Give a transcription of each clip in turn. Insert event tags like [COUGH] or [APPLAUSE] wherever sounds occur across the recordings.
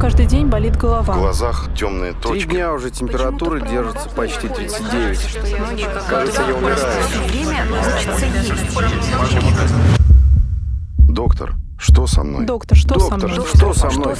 каждый день болит голова. В глазах темные Три точки. дня уже температура держится почти 39. Кажется, я умираю. Доктор, что со мной? Доктор, что со Доктор, мной? что со мной?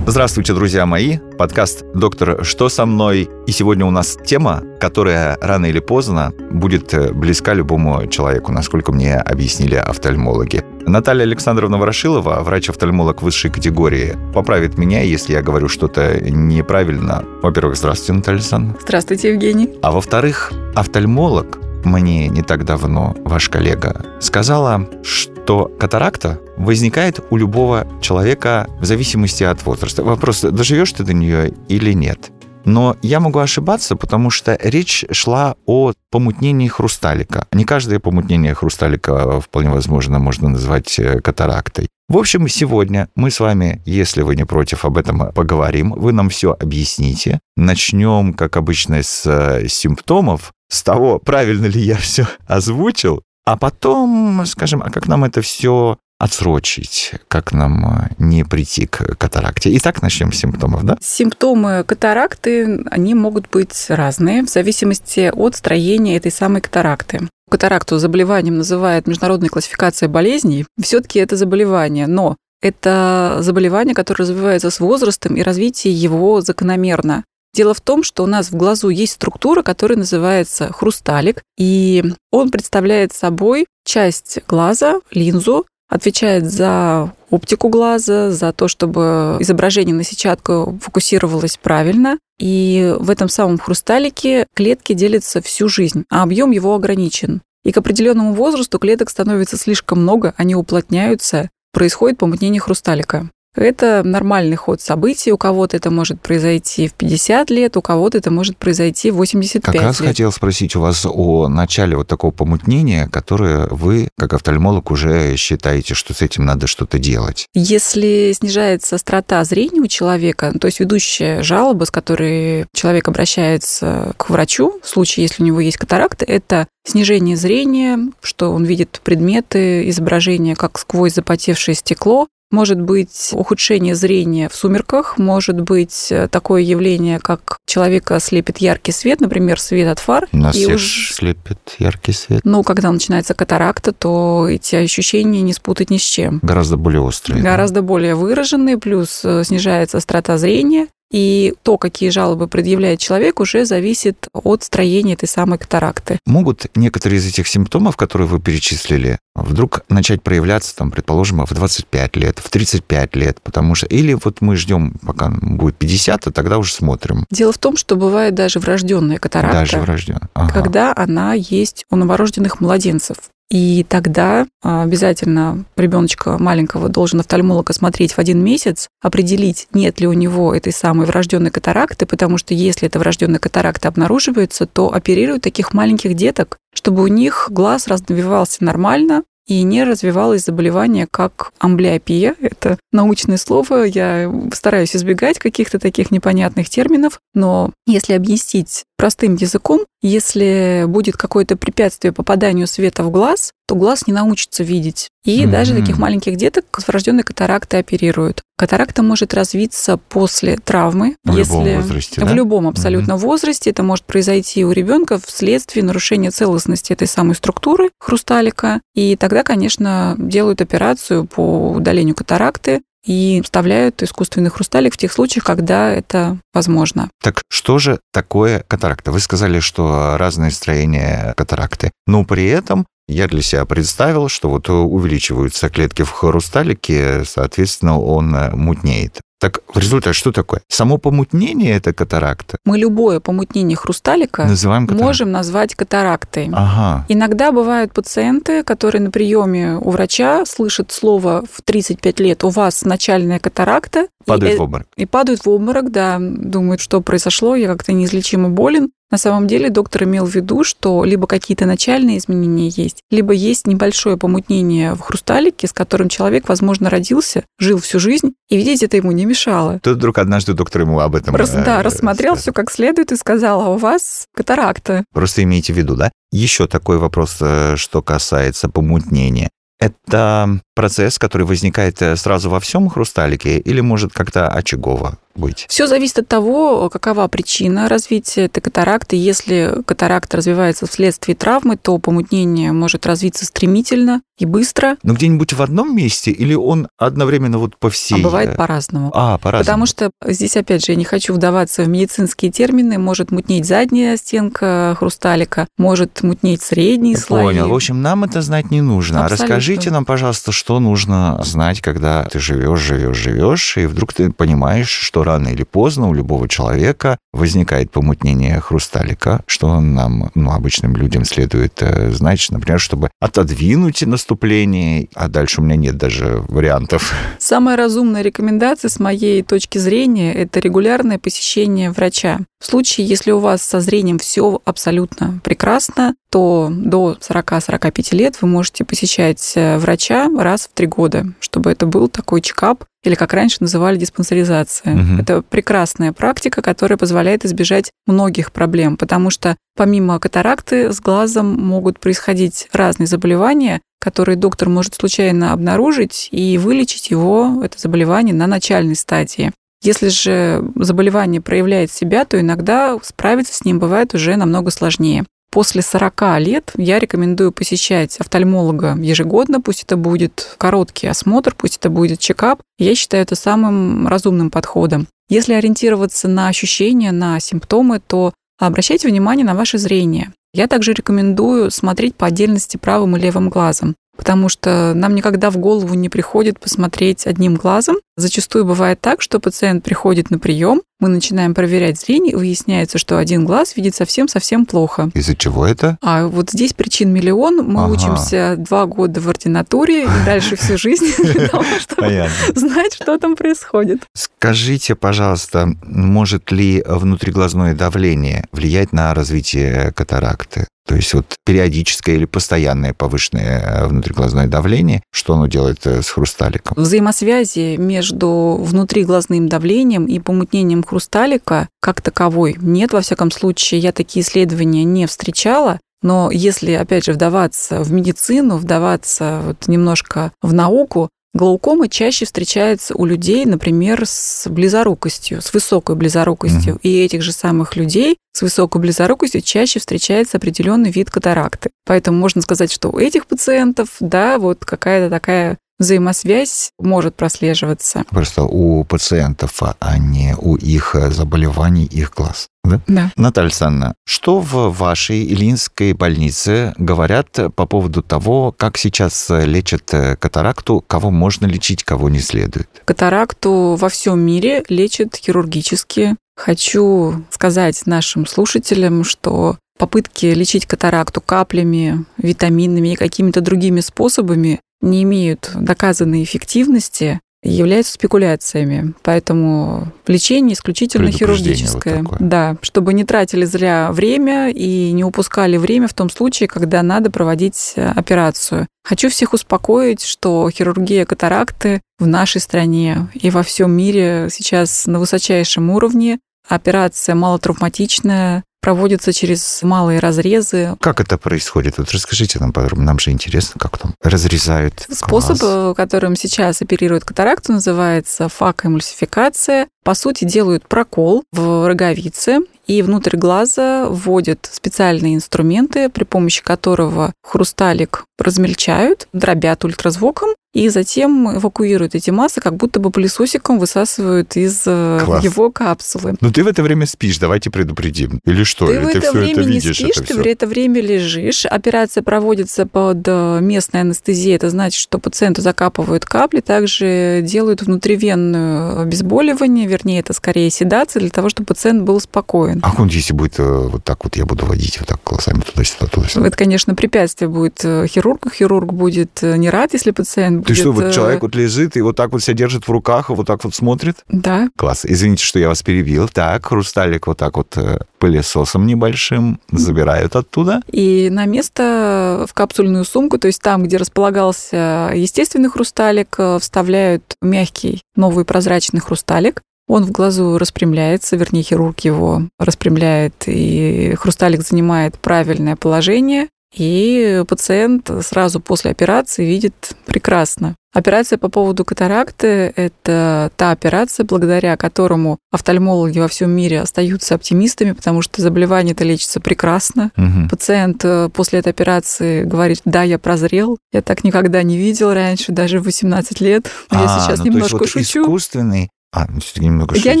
Здравствуйте, друзья мои. Подкаст «Доктор, что со мной?» И сегодня у нас тема, которая рано или поздно будет э, близка любому человеку, насколько мне объяснили офтальмологи. Наталья Александровна Ворошилова, врач-офтальмолог высшей категории, поправит меня, если я говорю что-то неправильно. Во-первых, здравствуйте, Наталья Александровна. Здравствуйте, Евгений. А во-вторых, офтальмолог мне не так давно, ваш коллега, сказала, что катаракта возникает у любого человека в зависимости от возраста. Вопрос, доживешь ты до нее или нет? Но я могу ошибаться, потому что речь шла о помутнении хрусталика. Не каждое помутнение хрусталика вполне возможно можно назвать э, катарактой. В общем, сегодня мы с вами, если вы не против, об этом поговорим. Вы нам все объясните. Начнем, как обычно, с э, симптомов, с того, правильно ли я все озвучил, а потом скажем, а как нам это все отсрочить, как нам э, не прийти к катаракте. Итак, начнем с симптомов, да? Симптомы катаракты, они могут быть разные в зависимости от строения этой самой катаракты. Катаракту заболеванием называют международная классификация болезней. Все-таки это заболевание, но это заболевание, которое развивается с возрастом, и развитие его закономерно. Дело в том, что у нас в глазу есть структура, которая называется хрусталик, и он представляет собой часть глаза, линзу, отвечает за оптику глаза, за то, чтобы изображение на сетчатку фокусировалось правильно. И в этом самом хрусталике клетки делятся всю жизнь, а объем его ограничен. И к определенному возрасту клеток становится слишком много, они уплотняются, происходит помутнение хрусталика. Это нормальный ход событий. У кого-то это может произойти в 50 лет, у кого-то это может произойти в 85 Как раз лет. хотел спросить у вас о начале вот такого помутнения, которое вы, как офтальмолог, уже считаете, что с этим надо что-то делать. Если снижается острота зрения у человека, то есть ведущая жалоба, с которой человек обращается к врачу, в случае, если у него есть катаракта, это снижение зрения, что он видит предметы, изображения как сквозь запотевшее стекло, может быть ухудшение зрения в сумерках, может быть э, такое явление, как человека слепит яркий свет, например, свет от фар. Нас и всех уж- слепит яркий свет. Ну, когда начинается катаракта, то эти ощущения не спутать ни с чем. Гораздо более острый. да? Гораздо более выраженные, плюс э, снижается острота зрения. И то, какие жалобы предъявляет человек, уже зависит от строения этой самой катаракты. Могут некоторые из этих симптомов, которые вы перечислили, вдруг начать проявляться, там, предположим, в 25 лет, в 35 лет, потому что... Или вот мы ждем, пока будет 50, а тогда уже смотрим. Дело в том, что бывает даже врожденная катаракта, Даже врожден. Ага. когда она есть у новорожденных младенцев. И тогда а, обязательно ребеночка маленького должен офтальмолог осмотреть в один месяц, определить, нет ли у него этой самой врожденной катаракты, потому что если эта врожденная катаракта обнаруживается, то оперируют таких маленьких деток, чтобы у них глаз развивался нормально, и не развивалось заболевание, как амблиопия. Это научное слово. Я стараюсь избегать каких-то таких непонятных терминов. Но если объяснить простым языком, если будет какое-то препятствие попаданию света в глаз, то глаз не научится видеть. И Мгм. даже таких маленьких деток с врожденной катарактой оперируют. Катаракта может развиться после травмы. В любом если возрасте, в да? любом абсолютно возрасте. Это может произойти у ребенка вследствие нарушения целостности этой самой структуры хрусталика. И тогда, конечно, делают операцию по удалению катаракты и вставляют искусственный хрусталик в тех случаях, когда это возможно. Так что же такое катаракта? Вы сказали, что разные строения катаракты. Но при этом я для себя представил, что вот увеличиваются клетки в хрусталике, соответственно, он мутнеет. Так в результате что такое? Само помутнение это катаракта? Мы любое помутнение хрусталика Называем можем назвать катарактой. Ага. Иногда бывают пациенты, которые на приеме у врача слышат слово в 35 лет «у вас начальная катаракта», и Падает э- в обморок. И падают в обморок, да, думают, что произошло, я как-то неизлечимо болен. На самом деле доктор имел в виду, что либо какие-то начальные изменения есть, либо есть небольшое помутнение в хрусталике, с которым человек, возможно, родился, жил всю жизнь, и видеть это ему не мешало. Тут вдруг однажды доктор ему об этом... Рас- э, да, рассмотрел все как следует и сказал, а у вас катаракта. Просто имейте в виду, да? Еще такой вопрос, э, что касается помутнения. Это процесс, который возникает э, сразу во всем хрусталике или может как-то очагово быть? Все зависит от того, какова причина развития этой катаракты. Если катаракта развивается вследствие травмы, то помутнение может развиться стремительно и быстро. Но где-нибудь в одном месте или он одновременно вот по всей? А бывает по-разному. А, по-разному. Потому что здесь, опять же, я не хочу вдаваться в медицинские термины. Может мутнеть задняя стенка хрусталика, может мутнеть средний слой. Понял. В общем, нам это знать не нужно. Абсолютно. Расскажите нам, пожалуйста, что нужно знать, когда ты живешь, живешь, живешь, и вдруг ты понимаешь, что рано или поздно у любого человека возникает помутнение хрусталика, что нам, ну, обычным людям следует э, знать, например, чтобы отодвинуть наступление, а дальше у меня нет даже вариантов. Самая разумная рекомендация с моей точки зрения – это регулярное посещение врача. В случае, если у вас со зрением все абсолютно прекрасно, то до 40-45 лет вы можете посещать э, врача раз в три года, чтобы это был такой чекап, или как раньше называли диспансеризация. Мгм. Это прекрасная практика, которая позволяет избежать многих проблем, потому что помимо катаракты с глазом могут происходить разные заболевания, которые доктор может случайно обнаружить и вылечить его, это заболевание, на начальной стадии. Если же заболевание проявляет себя, то иногда справиться с ним бывает уже намного сложнее. После 40 лет я рекомендую посещать офтальмолога ежегодно, пусть это будет короткий осмотр, пусть это будет чекап. Я считаю это самым разумным подходом. Если ориентироваться на ощущения, на симптомы, то обращайте внимание на ваше зрение. Я также рекомендую смотреть по отдельности правым и левым глазом, потому что нам никогда в голову не приходит посмотреть одним глазом. Зачастую бывает так, что пациент приходит на прием, мы начинаем проверять зрение, и выясняется, что один глаз видит совсем-совсем плохо. Из-за чего это? А вот здесь причин миллион. Мы Ага. учимся два года в ординатуре и дальше всю жизнь [LAUGHS] для того, [LAUGHS] чтобы знать, что там происходит. Скажите, пожалуйста, может ли внутриглазное давление влиять на развитие катаракты? То есть вот периодическое или постоянное повышенное внутриглазное давление, что оно делает э, с хрусталиком? Взаимосвязи между внутриглазным давлением и помутнением хрусталика как таковой нет. Во всяком случае, я такие исследования не встречала. Но если, опять же, вдаваться в медицину, вдаваться вот немножко в науку, глаукома чаще встречается у людей, например, с близорукостью, с высокой близорукостью. И этих же самых людей с высокой близорукостью чаще встречается определенный вид катаракты. Поэтому можно сказать, что у этих пациентов, да, вот какая-то такая взаимосвязь может прослеживаться. Просто у пациентов, а- не у их заболеваний, их глаз. Да? Да. Наталья Александровна, что в вашей Ильинской больнице говорят по поводу того, как сейчас лечат катаракту, кого можно лечить, кого не следует? Катаракту во всем мире лечат хирургически. Хочу сказать нашим слушателям, что попытки лечить катаракту каплями, витаминами и какими-то другими способами не имеют доказанной эффективности являются спекуляциями. Поэтому лечение исключительно хирургическое. вот такое. да, чтобы не тратили зря время и не упускали время в том случае, когда надо проводить э, операцию. Хочу всех успокоить, что хирургия катаракты в нашей стране и во всем мире сейчас на высочайшем уровне. Операция малотравматичная, проводится через малые разрезы. Как это происходит? Вот расскажите нам подробно, нам же интересно, как там разрезают Способ, глаз. э, которым сейчас оперируют катаракту, называется факоэмульсификация. По сути, делают прокол в роговице и внутрь глаза вводят специальные инструменты, при помощи которого хрусталик размельчают, дробят ультразвуком, и затем эвакуируют эти массы, как будто бы пылесосиком высасывают из э, Класс. его капсулы. Ну ты в это время спишь, давайте предупредим. Или что? Ты Или в ты это все время это не видишь? спишь, это ты в это время лежишь. Операция проводится под э, местной анестезией. Это значит, что пациенту закапывают капли, также делают внутривенное обезболивание, вернее, это скорее седация, для того, чтобы пациент был спокоен. А он если будет э, вот так вот, я буду водить вот так глазами туда-сюда, туда-сюда. Это, конечно, препятствие будет хирургу. Хирург будет не рад, если пациент Ты будет... что, вот э, человек вот лежит и вот так вот себя держит в руках, и вот так вот смотрит? Да, Класс. Извините, что я вас перебил. Так, хрусталик вот так вот э, пылесосом небольшим забирают оттуда. И на место в капсульную сумку, то есть там, где располагался естественный хрусталик, э, вставляют мягкий новый прозрачный хрусталик. Он в глазу распрямляется, вернее, хирург его распрямляет, и хрусталик занимает правильное положение. И пациент сразу после операции видит прекрасно. Операция по поводу катаракты – это та операция, благодаря которому офтальмологи во всем мире остаются оптимистами, потому что заболевание это лечится прекрасно. Мгм. Пациент э, после этой операции говорит, да, я прозрел, я так никогда не видел раньше, даже в 18 лет. Но я А, сейчас ну, то есть немножко вот шучу. искусственный... А, ну, всё-таки немного Я шутите.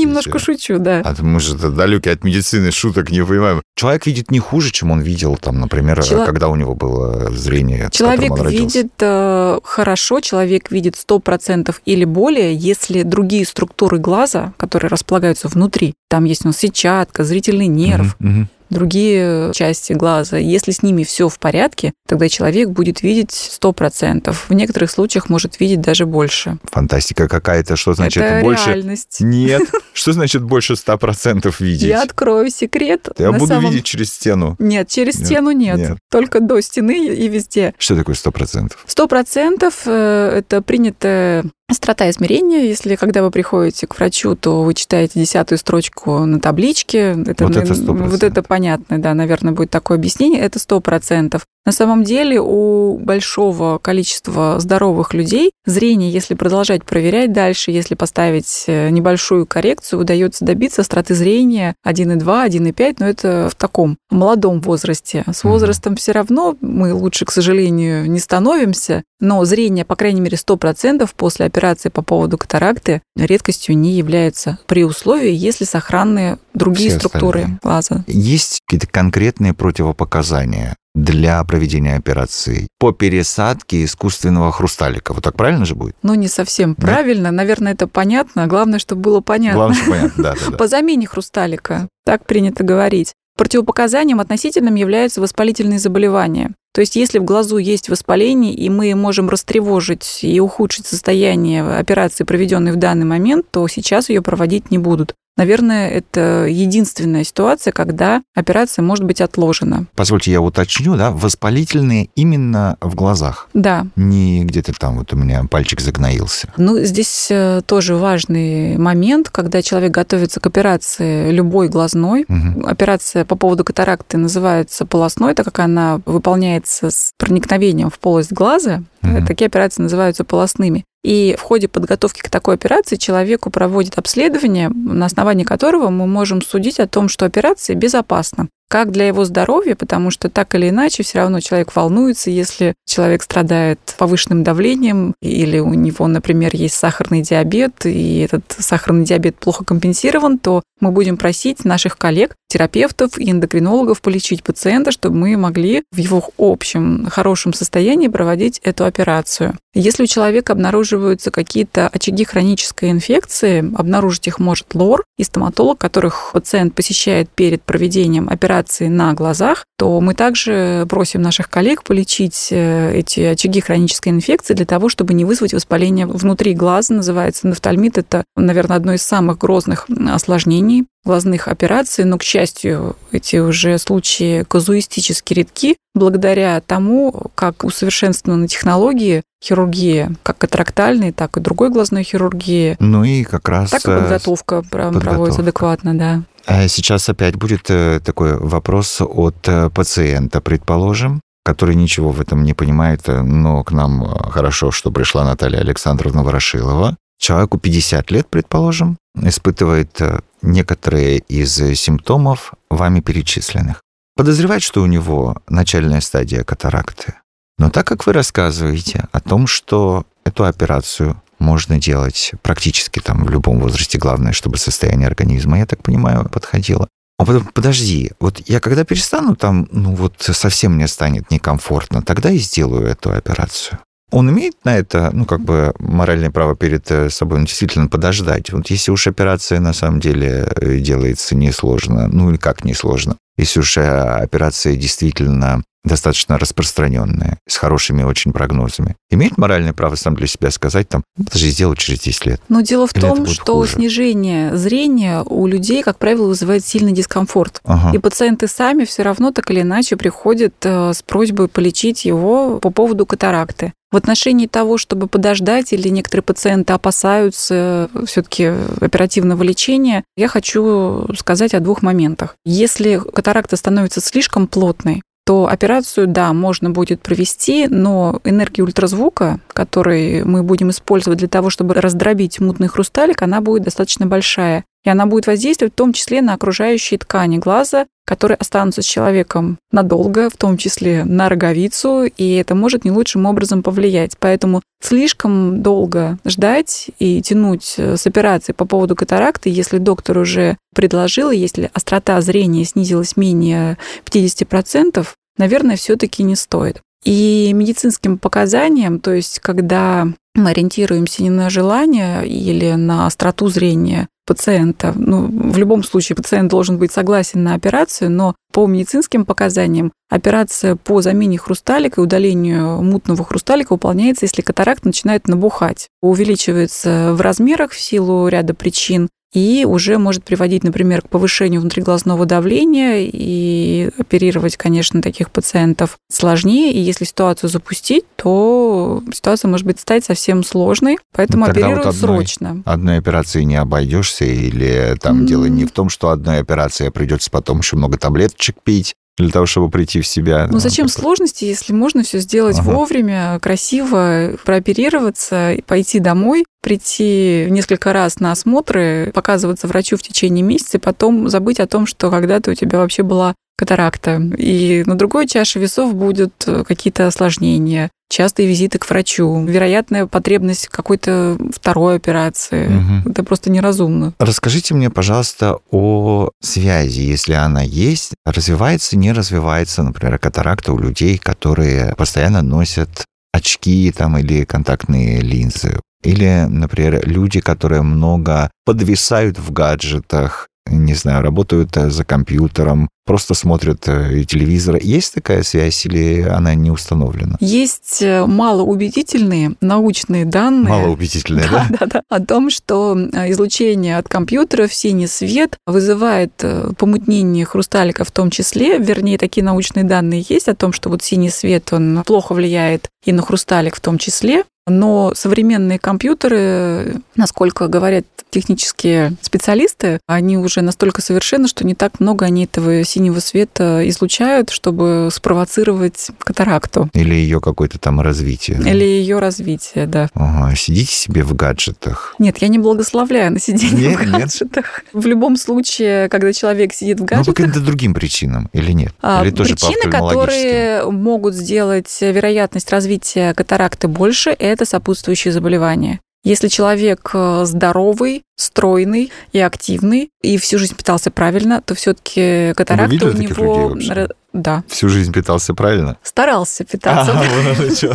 немножко шучу, да. А мы же далеки от медицины, шуток не понимаем. Человек видит не хуже, чем он видел, там, например, Чело- когда у него было зрение, Человек видит э, хорошо, человек видит 100% или более, если другие структуры глаза, которые располагаются внутри, там есть у нас сетчатка, зрительный нерв, Мгм, мгм. Другие части глаза, если с ними все в порядке, тогда человек будет видеть 100%. В некоторых случаях может видеть даже больше. Фантастика какая-то. Что значит Это больше? реальность. Нет. [LAUGHS] Что значит больше 100% видеть? Я открою секрет. Я буду самом- видеть через стену. Нет, через Нет, стену нет. нет. Только до стены и везде. Что такое 100%? Сто процентов э, это принятая острота измерения. Если когда вы приходите к врачу, то вы читаете десятую строчку на табличке. Это, Вот это нав- 100%. вот это понятно, да, наверное, будет такое объяснение. Это сто процентов. На самом деле у большого количества здоровых людей зрение, если продолжать проверять дальше, если поставить э, небольшую коррекцию, удается добиться остроты зрения 1,2, 1,5, но это в таком молодом возрасте. С возрастом все равно мы лучше, к сожалению, не становимся, но зрение, по крайней мере, 100% после операции по поводу катаракты редкостью не является при условии, если сохранны другие Все структуры остальные. глаза. Есть какие-то конкретные противопоказания для проведения операции по пересадке искусственного хрусталика? Вот так правильно же будет? Ну, не совсем Да? правильно. Наверное, это понятно. Главное, чтобы было понятно. Главное, [LAUGHS] что понятно. Да, да, да. По замене хрусталика, так принято говорить. Противопоказанием относительным являются воспалительные заболевания. То есть если в глазу есть воспаление, и мы можем растревожить и ухудшить состояние операции, проведенной в данный момент, то сейчас ее проводить не будут. Наверное, это единственная ситуация, когда операция может быть отложена. Позвольте, я уточню, да, воспалительные именно в глазах. Да, Не где-то там вот у меня пальчик загноился. Ну, здесь э, тоже важный момент, когда человек готовится к операции любой глазной. Мгм. Операция по поводу катаракты называется полостной, так как она выполняется с проникновением в полость глаза. Мгм. Такие операции называются полостными. И в ходе подготовки к такой операции человеку проводят обследование, на основании которого мы можем судить о том, что операция безопасна. Как для его здоровья, потому что так или иначе все равно человек волнуется, если человек страдает повышенным давлением или у него, например, есть сахарный диабет, и этот сахарный диабет плохо компенсирован, то мы будем просить наших коллег, терапевтов и эндокринологов полечить пациента, чтобы мы могли в его общем хорошем состоянии проводить эту операцию. Если у человека обнаруживаются какие-то очаги хронической инфекции, обнаружить их может лор и стоматолог, которых пациент посещает перед проведением операции на глазах, то мы также просим наших коллег полечить э, эти очаги хронической инфекции для того, чтобы не вызвать воспаление внутри глаза. Называется эндофтальмит. Это, наверное, одно из самых грозных осложнений глазных операций, но, к счастью, эти уже случаи казуистически редки благодаря тому, как усовершенствованы технологии хирургии, как катарактальной, так и другой глазной хирургии. Ну и как раз... Так и э, подготовка подготовка. проводится адекватно, да. А Сейчас опять будет э, такой вопрос от э, пациента, предположим, который ничего в этом не понимает, э, но к нам хорошо, что пришла Наталья Александровна Ворошилова. Человеку 50 лет, предположим, испытывает некоторые из симптомов вами перечисленных. Подозревает, что у него начальная стадия катаракты. Но так как вы рассказываете о том, что эту операцию можно делать практически там в любом возрасте, главное, чтобы состояние организма, я так понимаю, подходило. А потом, подожди, вот я когда перестану там, ну вот совсем мне станет некомфортно, тогда и сделаю эту операцию. Он имеет на это, ну, как бы моральное право перед э, собой, ну, действительно подождать. Вот если уж операция на самом деле э, делается несложно, ну, или как несложно, если уж э, операция действительно достаточно распространенная, с хорошими очень прогнозами, имеет моральное право сам для себя сказать, там, «Ну, подожди, сделаю через 10 лет. Но дело в Или том, что хуже? снижение зрения у людей, как правило, вызывает сильный дискомфорт. Ага. И пациенты сами все равно так или иначе приходят э, с просьбой полечить его по поводу катаракты. В отношении того, чтобы подождать, или некоторые пациенты опасаются все-таки оперативного лечения, я хочу сказать о двух моментах. Если катаракта становится слишком плотной, то операцию, да, можно будет провести, но энергия ультразвука, который мы будем использовать для того, чтобы раздробить мутный хрусталик, она будет достаточно большая. И она будет воздействовать в том числе на окружающие ткани глаза, которые останутся с человеком надолго, в том числе на роговицу, и это может не лучшим образом повлиять. Поэтому слишком долго ждать и тянуть с операцией по поводу катаракты, если доктор уже предложил, если острота зрения снизилась менее 50%, наверное, все-таки не стоит. И медицинским показаниям, то есть когда мы ориентируемся не на желание или на остроту зрения пациента, ну, в любом случае пациент должен быть согласен на операцию, но по медицинским показаниям операция по замене хрусталика и удалению мутного хрусталика выполняется, если катаракт начинает набухать. Увеличивается в размерах в силу ряда причин, и уже может приводить, например, к повышению внутриглазного давления, и оперировать, конечно, таких пациентов сложнее, и если ситуацию запустить, то ситуация может быть стать совсем сложной, поэтому Ну, Тогда оперируют вот одной- срочно. Одной операцией не обойдешься, или там М. дело не в том, что одной операцией придется потом еще много таблеточек пить для того, чтобы прийти в себя. Ну зачем сложности, если можно все сделать Ага. вовремя, красиво, прооперироваться, и пойти домой, прийти несколько раз на осмотры, показываться врачу в течение месяца, и потом забыть о том, что когда-то у тебя вообще была катаракта. И на другой чаше весов будут э, какие-то осложнения, частые визиты к врачу, вероятная потребность какой-то второй операции. Мгм. Это просто неразумно. Расскажите мне, пожалуйста, о связи, если она есть, развивается, не развивается, например, катаракта у людей, которые постоянно носят очки там или контактные линзы. Или, например, люди, которые много подвисают в гаджетах, не знаю, работают э, за компьютером, просто смотрят э, телевизор. Есть такая связь или она не установлена? Есть э, малоубедительные научные данные. Малоубедительная, да? [LAUGHS] Да, да, да. О том, что излучение от компьютеров, синий свет вызывает помутнение хрусталика в том числе. Вернее, такие научные данные есть о том, что вот синий свет, он плохо влияет и на хрусталик в том числе. Но современные компьютеры, насколько говорят технические специалисты, они уже настолько совершенны, что не так много они этого синего света излучают, чтобы спровоцировать катаракту Или ее какое-то там развитие? или ее развитие, да. Ага, сидите себе в гаджетах. Нет, я не благословляю на сидение Нет, в нет. гаджетах. В любом случае, когда человек сидит в Ну, по гаджетах, каким-то другим причинам или нет? а, или тоже причины, которые могут сделать вероятность развития катаракты больше, это сопутствующие заболевания. Если человек э, здоровый, стройный и активный, и всю жизнь питался правильно, то все-таки катаракта видели у него... людей Да, Всю жизнь питался правильно? старался питаться А, чё.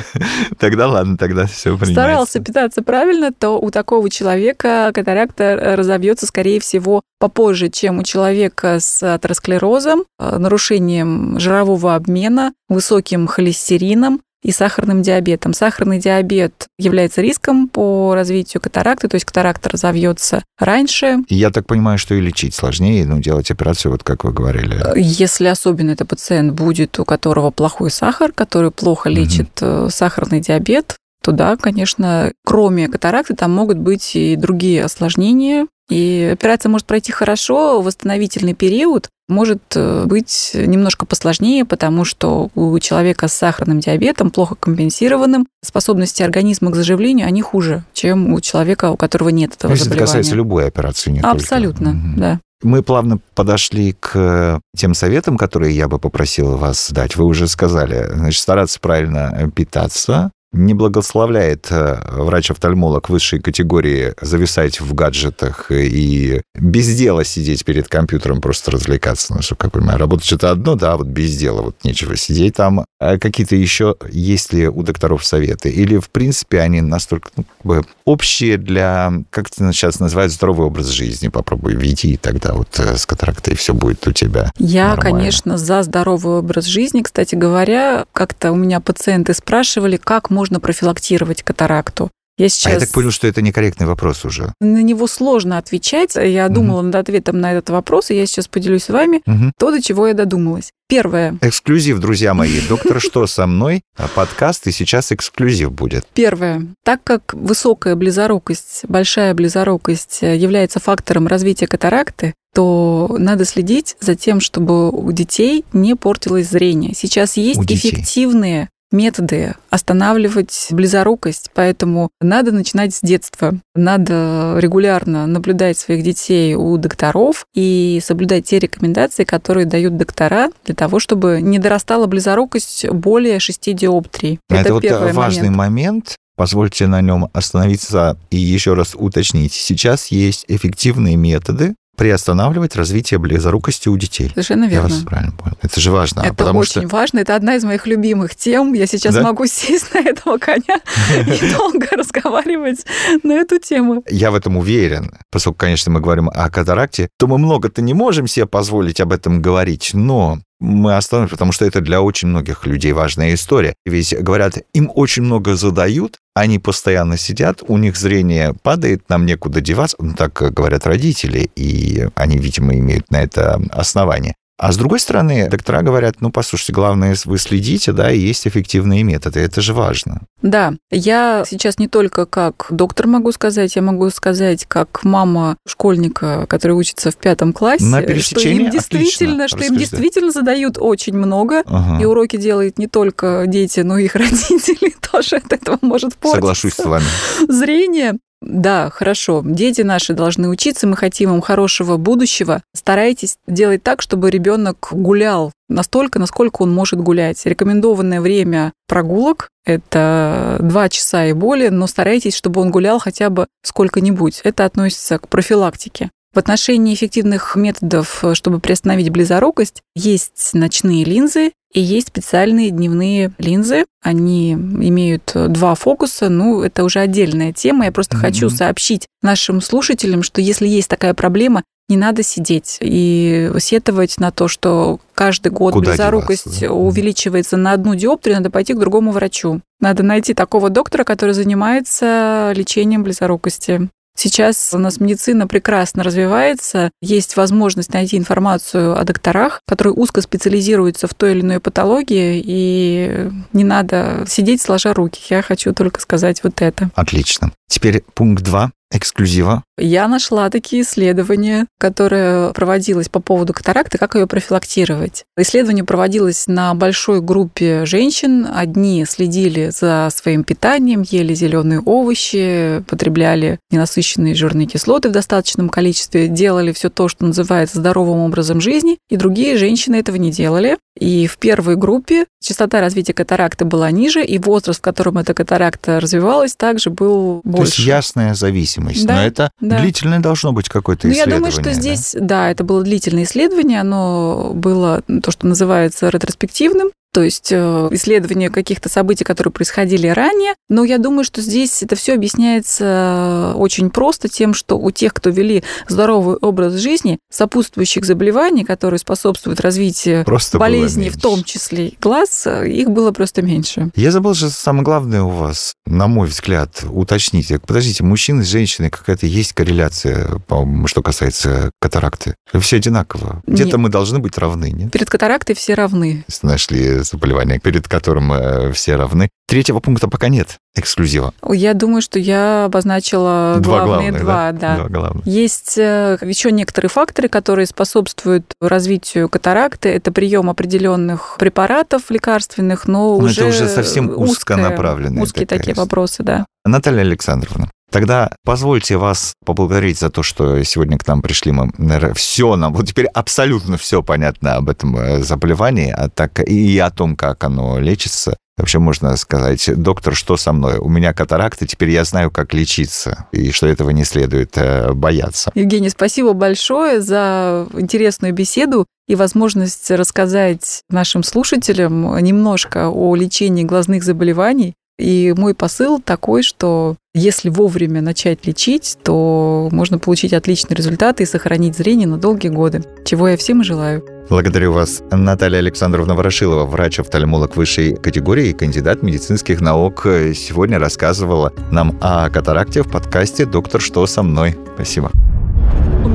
[LAUGHS] Тогда ладно, тогда все старался питаться правильно, то у такого человека катаракта разовьется, скорее всего, попозже, чем у человека с атеросклерозом, э, нарушением жирового обмена, высоким холестерином и сахарным диабетом. Сахарный диабет является риском по развитию катаракты, то есть катаракта разовьется раньше, я так понимаю, что и лечить сложнее, ну, делать операцию, вот как вы говорили. Если особенно это пациент будет, у которого плохой сахар, который плохо лечит э, сахарный диабет, то да, конечно, кроме катаракты там могут быть и другие осложнения. И операция может пройти хорошо, восстановительный период может э, быть немножко посложнее, потому что у человека с сахарным диабетом, плохо компенсированным, способности организма к заживлению, они хуже, чем у человека, у которого нет этого То есть это заболевания. касается любой операции, не только- Абсолютно, Мгм. да. Мы плавно подошли к тем советам, которые я бы попросил вас дать. Вы уже сказали, значит, стараться правильно питаться, не благословляет э, врач-офтальмолог высшей категории зависать в гаджетах и без дела сидеть перед компьютером, просто развлекаться. Ну, что, как я понимаю, работать что-то одно, да, а вот без дела, вот нечего сидеть там. А какие-то еще есть ли у докторов советы? Или, в принципе, они настолько ну, как бы общие для, как это сейчас называют, здоровый образ жизни? Попробуй введи, и тогда вот э, с катарактой все будет у тебя. Я, Нормально. конечно, за здоровый образ жизни. Кстати говоря, как-то у меня пациенты спрашивали, как можно профилактировать катаракту. Я сейчас... А я так понял, что это некорректный вопрос уже. На него сложно отвечать. Я думала над ответом на этот вопрос, и я сейчас поделюсь с вами Мгм. то, до чего я додумалась. Первое. Эксклюзив, друзья мои. [LAUGHS] Доктор «Что со мной?» Подкаст, и сейчас эксклюзив будет. Первое. Так как высокая близорукость, большая близорукость э, является фактором развития катаракты, то надо следить за тем, чтобы у детей не портилось зрение. Сейчас есть эффективные методы останавливать близорукость, поэтому надо начинать с детства. Надо регулярно наблюдать своих детей у докторов и соблюдать те рекомендации, которые дают доктора для того, чтобы не дорастала близорукость более 6 диоптрий. Это, вот первый важный момент. момент. Позвольте на нем остановиться и еще раз уточнить. Сейчас есть эффективные методы приостанавливать развитие близорукости у детей. Совершенно Я верно. вас правильно понял. Это же важно. Это потому очень что важно. Это одна из моих любимых тем. Я сейчас Да? могу сесть на этого коня [LAUGHS] и долго разговаривать на эту тему. я в этом уверен. Поскольку, конечно, мы говорим о катаракте, то мы много-то не можем себе позволить об этом говорить, но мы остановимся, потому что это для очень многих людей важная история. Ведь, говорят, им очень много задают, они постоянно сидят, у них зрение падает, нам некуда деваться. Ну, так говорят родители, и они, видимо, имеют на это основание. А с другой стороны, доктора говорят, ну, послушайте, главное, вы следите, да, и есть эффективные методы, это же важно. Да, я сейчас не только как доктор могу сказать, я могу сказать как мама школьника, который учится в пятом классе, На что им действительно, Отлично. что им действительно задают очень много, Ага. и уроки делают не только дети, но и их [LAUGHS] родители тоже от этого может портиться. Соглашусь с вами. Зрение. Да, хорошо. Дети наши должны учиться, мы хотим им хорошего будущего. Старайтесь делать так, чтобы ребенок гулял настолько, насколько он может гулять. Рекомендованное время прогулок – это два часа и более, но старайтесь, чтобы он гулял хотя бы сколько-нибудь. Это относится к профилактике. В отношении эффективных методов, чтобы приостановить близорукость, есть ночные линзы и есть специальные дневные линзы. Они имеют два фокуса, ну, это уже отдельная тема. Я просто Мгм. хочу сообщить нашим слушателям, что если есть такая проблема, не надо сидеть и сетовать на то, что каждый год Куда близорукость деваться, да? увеличивается на одну диоптрию, надо пойти к другому врачу. Надо найти такого доктора, который занимается лечением близорукости. Сейчас у нас медицина прекрасно развивается, есть возможность найти информацию о докторах, которые узко специализируются в той или иной патологии, и не надо сидеть сложа руки. Я хочу только сказать вот это. Отлично. Теперь пункт 2 эксклюзива. Я нашла такие исследования, которые проводилось по поводу катаракты, как ее профилактировать. Исследование проводилось на большой группе женщин. Одни следили за своим питанием, ели зеленые овощи, потребляли ненасыщенные жирные кислоты в достаточном количестве, делали все то, что называется здоровым образом жизни, и другие женщины этого не делали. И в первой группе частота развития катаракты была ниже, и возраст, в котором эта катаракта развивалась, также был То есть больше. ясная зависимость. Да, Но это да. длительное должно быть какое-то Ну, я исследование. думаю, что да? здесь, да? это было длительное исследование, оно было ну, то, что называется ретроспективным, то есть э, исследование каких-то событий, которые происходили ранее. Но я думаю, что здесь это все объясняется очень просто тем, что у тех, кто вели здоровый образ жизни, сопутствующих заболеваний, которые способствуют развитию Просто болезней, в том числе глаз, э, их было просто меньше. Я забыл же самое главное у вас, на мой взгляд, уточните. Подождите, мужчины с женщиной какая-то есть корреляция, по-моему, что касается катаракты? Все одинаково. Где-то мы должны быть равны, нет? Перед катарактой все равны. Нашли заболевание, перед которым э, все равны. Третьего пункта пока нет, эксклюзива. Я думаю, что я обозначила Два главные главных, два, да. Два главных. Есть э, еще некоторые факторы, которые способствуют развитию катаракты. Это прием определенных препаратов лекарственных, но Ну, уже это уже совсем узконаправленная Узкие такие история. вопросы, да. Наталья Александровна, тогда позвольте вас поблагодарить за то, что сегодня к нам пришли. Мы, наверное, все нам, вот теперь абсолютно все понятно об этом э, заболевании, а так и о том, как оно лечится. Вообще можно сказать, доктор, что со мной? У меня катаракта, теперь я знаю, как лечиться, и что этого не следует э, бояться. Евгений, спасибо большое за интересную беседу и возможность рассказать нашим слушателям немножко о лечении глазных заболеваний. И мой посыл такой, что если вовремя начать лечить, то можно получить отличные результаты и сохранить зрение на долгие годы, чего я всем и желаю. Благодарю вас, Наталья Александровна Ворошилова, врач-офтальмолог высшей категории и кандидат медицинских наук. Сегодня рассказывала нам о катаракте в подкасте «Доктор, что со мной?». Спасибо.